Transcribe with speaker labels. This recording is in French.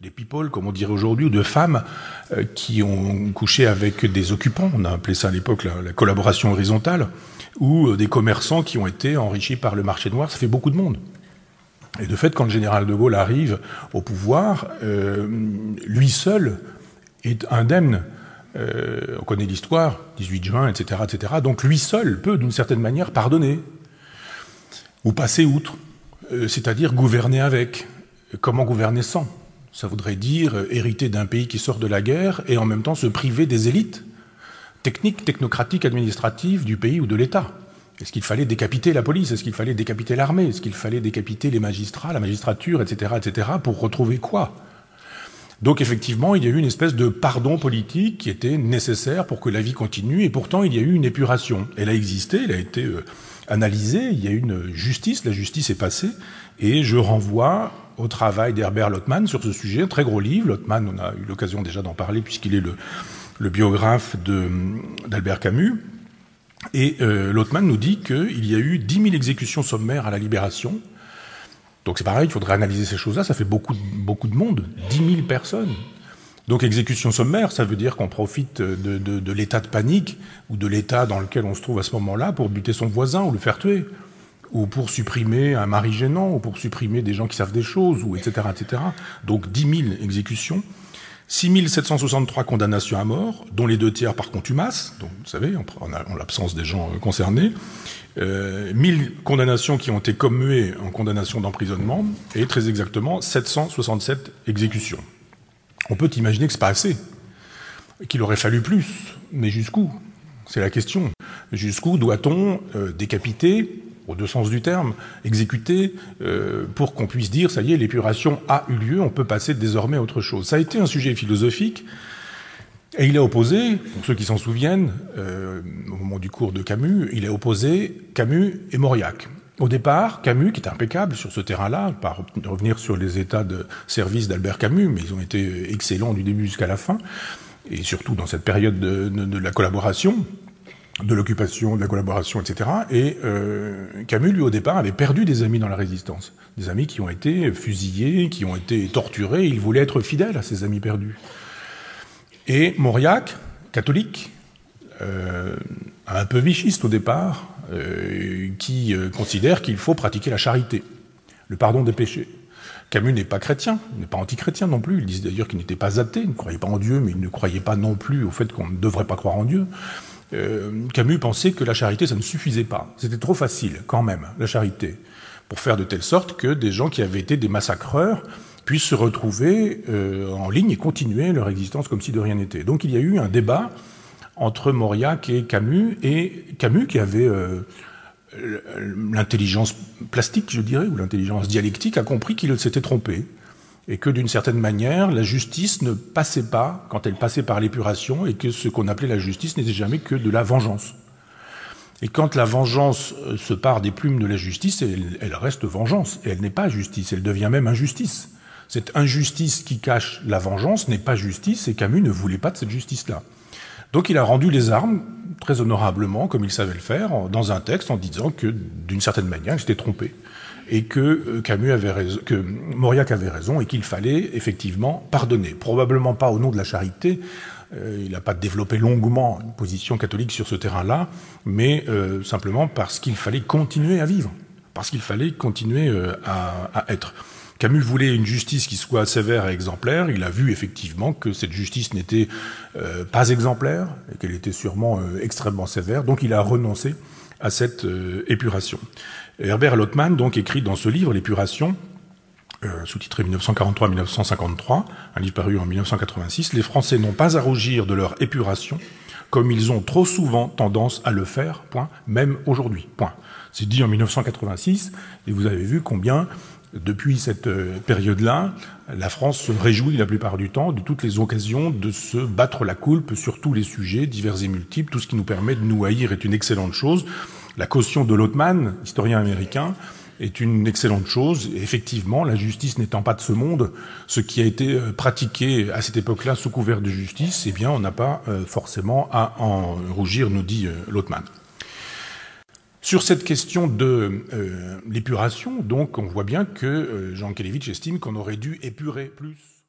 Speaker 1: des people, comme on dirait aujourd'hui, ou de femmes euh, qui ont couché avec des occupants, on a appelé ça à l'époque la, collaboration horizontale, ou euh, des commerçants qui ont été enrichis par le marché noir, ça fait beaucoup de monde. Et de fait, quand le général de Gaulle arrive au pouvoir, euh, lui seul est indemne. on connaît l'histoire, 18 juin, etc., etc. Donc lui seul peut, d'une certaine manière, pardonner ou passer outre, c'est-à-dire gouverner avec. Comment gouverner sans? Ça voudrait dire euh, hériter d'un pays qui sort de la guerre et en même temps se priver des élites techniques, technocratiques, administratives du pays ou de l'État. Est-ce qu'il fallait décapiter la police? Est-ce qu'il fallait décapiter l'armée? Est-ce qu'il fallait décapiter les magistrats, la magistrature, etc., etc., pour retrouver quoi? Donc effectivement, il y a eu une espèce de pardon politique qui était nécessaire pour que la vie continue, et pourtant il y a eu une épuration. Elle a existé, elle a été il y a une justice, la justice est passée, et je renvoie au travail d'Herbert Lottmann sur ce sujet, un très gros livre. Lottmann, on a eu l'occasion déjà d'en parler puisqu'il est le, biographe d'Albert Camus. Et euh, Lottmann nous dit qu'il y a eu 10 000 exécutions sommaires à la Libération. Donc c'est pareil, il faudrait analyser ces choses-là, ça fait beaucoup, beaucoup de monde, 10 000 personnes. Donc exécution sommaire, ça veut dire qu'on profite de, l'état de panique ou de l'état dans lequel on se trouve à ce moment-là pour buter son voisin ou le faire tuer. Ou pour supprimer un mari gênant, ou pour supprimer des gens qui savent des choses, ou etc.. Donc 10 000 exécutions, 6 763 condamnations à mort, dont les deux tiers par contumace, donc vous savez, en, l'absence des gens euh, concernés, euh, 1000 condamnations qui ont été commuées en condamnation d'emprisonnement, et très exactement 767 exécutions. On peut imaginer que c'est pas assez, qu'il aurait fallu plus, mais jusqu'où? C'est la question. Jusqu'où doit-on euh, décapiter au deux sens du terme, exécuté, euh, pour qu'on puisse dire, ça y est, l'épuration a eu lieu, on peut passer désormais à autre chose? Ça a été un sujet philosophique, et il a opposé, pour ceux qui s'en souviennent, euh, au moment du cours de Camus, il a opposé Camus et Mauriac. Au départ, Camus, qui est impeccable sur ce terrain-là, pas revenir sur les états de service d'Albert Camus, mais ils ont été excellents du début jusqu'à la fin, et surtout dans cette période de la collaboration, de l'occupation, de la collaboration, etc. Et euh, Camus, lui, au départ, avait perdu des amis dans la résistance. Des amis qui ont été fusillés, qui ont été torturés. Il voulait être fidèle à ses amis perdus. Et Mauriac, catholique, euh, un peu vichiste au départ, euh, qui considère qu'il faut pratiquer la charité, le pardon des péchés. Camus n'est pas chrétien, n'est pas antichrétien non plus. Il disait d'ailleurs qu'il n'était pas athée, il ne croyait pas en Dieu, mais il ne croyait pas non plus au fait qu'on ne devrait pas croire en Dieu. Euh, Camus pensait que la charité, ça ne suffisait pas. C'était trop facile, quand même, la charité, pour faire de telle sorte que des gens qui avaient été des massacreurs puissent se retrouver euh, en ligne et continuer leur existence comme si de rien n'était. Donc il y a eu un débat entre Mauriac et Camus, et Camus qui avait euh, l'intelligence plastique, je dirais, ou l'intelligence dialectique, a compris qu'il s'était trompé et que d'une certaine manière, la justice ne passait pas quand elle passait par l'épuration, et que ce qu'on appelait la justice n'était jamais que de la vengeance. Et quand la vengeance euh, se part des plumes de la justice, elle, reste vengeance, et elle n'est pas justice, elle devient même injustice. Cette injustice qui cache la vengeance n'est pas justice, et Camus ne voulait pas de cette justice-là. Donc il a rendu les armes très honorablement, comme il savait le faire, dans un texte en disant que, d'une certaine manière, il s'était trompé et que euh, Camus avait raison, que Mauriac avait raison et qu'il fallait effectivement pardonner. Probablement pas au nom de la charité. Euh, il n'a pas développé longuement une position catholique sur ce terrain-là, mais euh, simplement parce qu'il fallait continuer à vivre, parce qu'il fallait continuer à, à, être. Camus voulait une justice qui soit sévère et exemplaire. Il a vu effectivement que cette justice n'était pas exemplaire et qu'elle était sûrement extrêmement sévère. Donc il a renoncé à cette épuration. Herbert Lottmann donc écrit dans ce livre, L'épuration, euh, sous-titré 1943-1953, un livre paru en 1986, Les Français n'ont pas à rougir de leur épuration, comme ils ont trop souvent tendance à le faire, point, même aujourd'hui, point. C'est dit en 1986, et vous avez vu combien, depuis cette euh, période-là, la France se réjouit la plupart du temps de toutes les occasions de se battre la coulpe sur tous les sujets, divers et multiples. Tout ce qui nous permet de nous haïr est une excellente chose. La caution de Lotman, historien américain, est une excellente chose. effectivement, la justice n'étant pas de ce monde, ce qui a été euh, pratiqué à cette époque-là sous couvert de justice, eh bien, on n'a pas euh, forcément à en rougir, nous dit Lotman. Sur cette question de l'épuration, donc, on voit bien que Jean Kelevitch estime qu'on aurait dû épurer plus.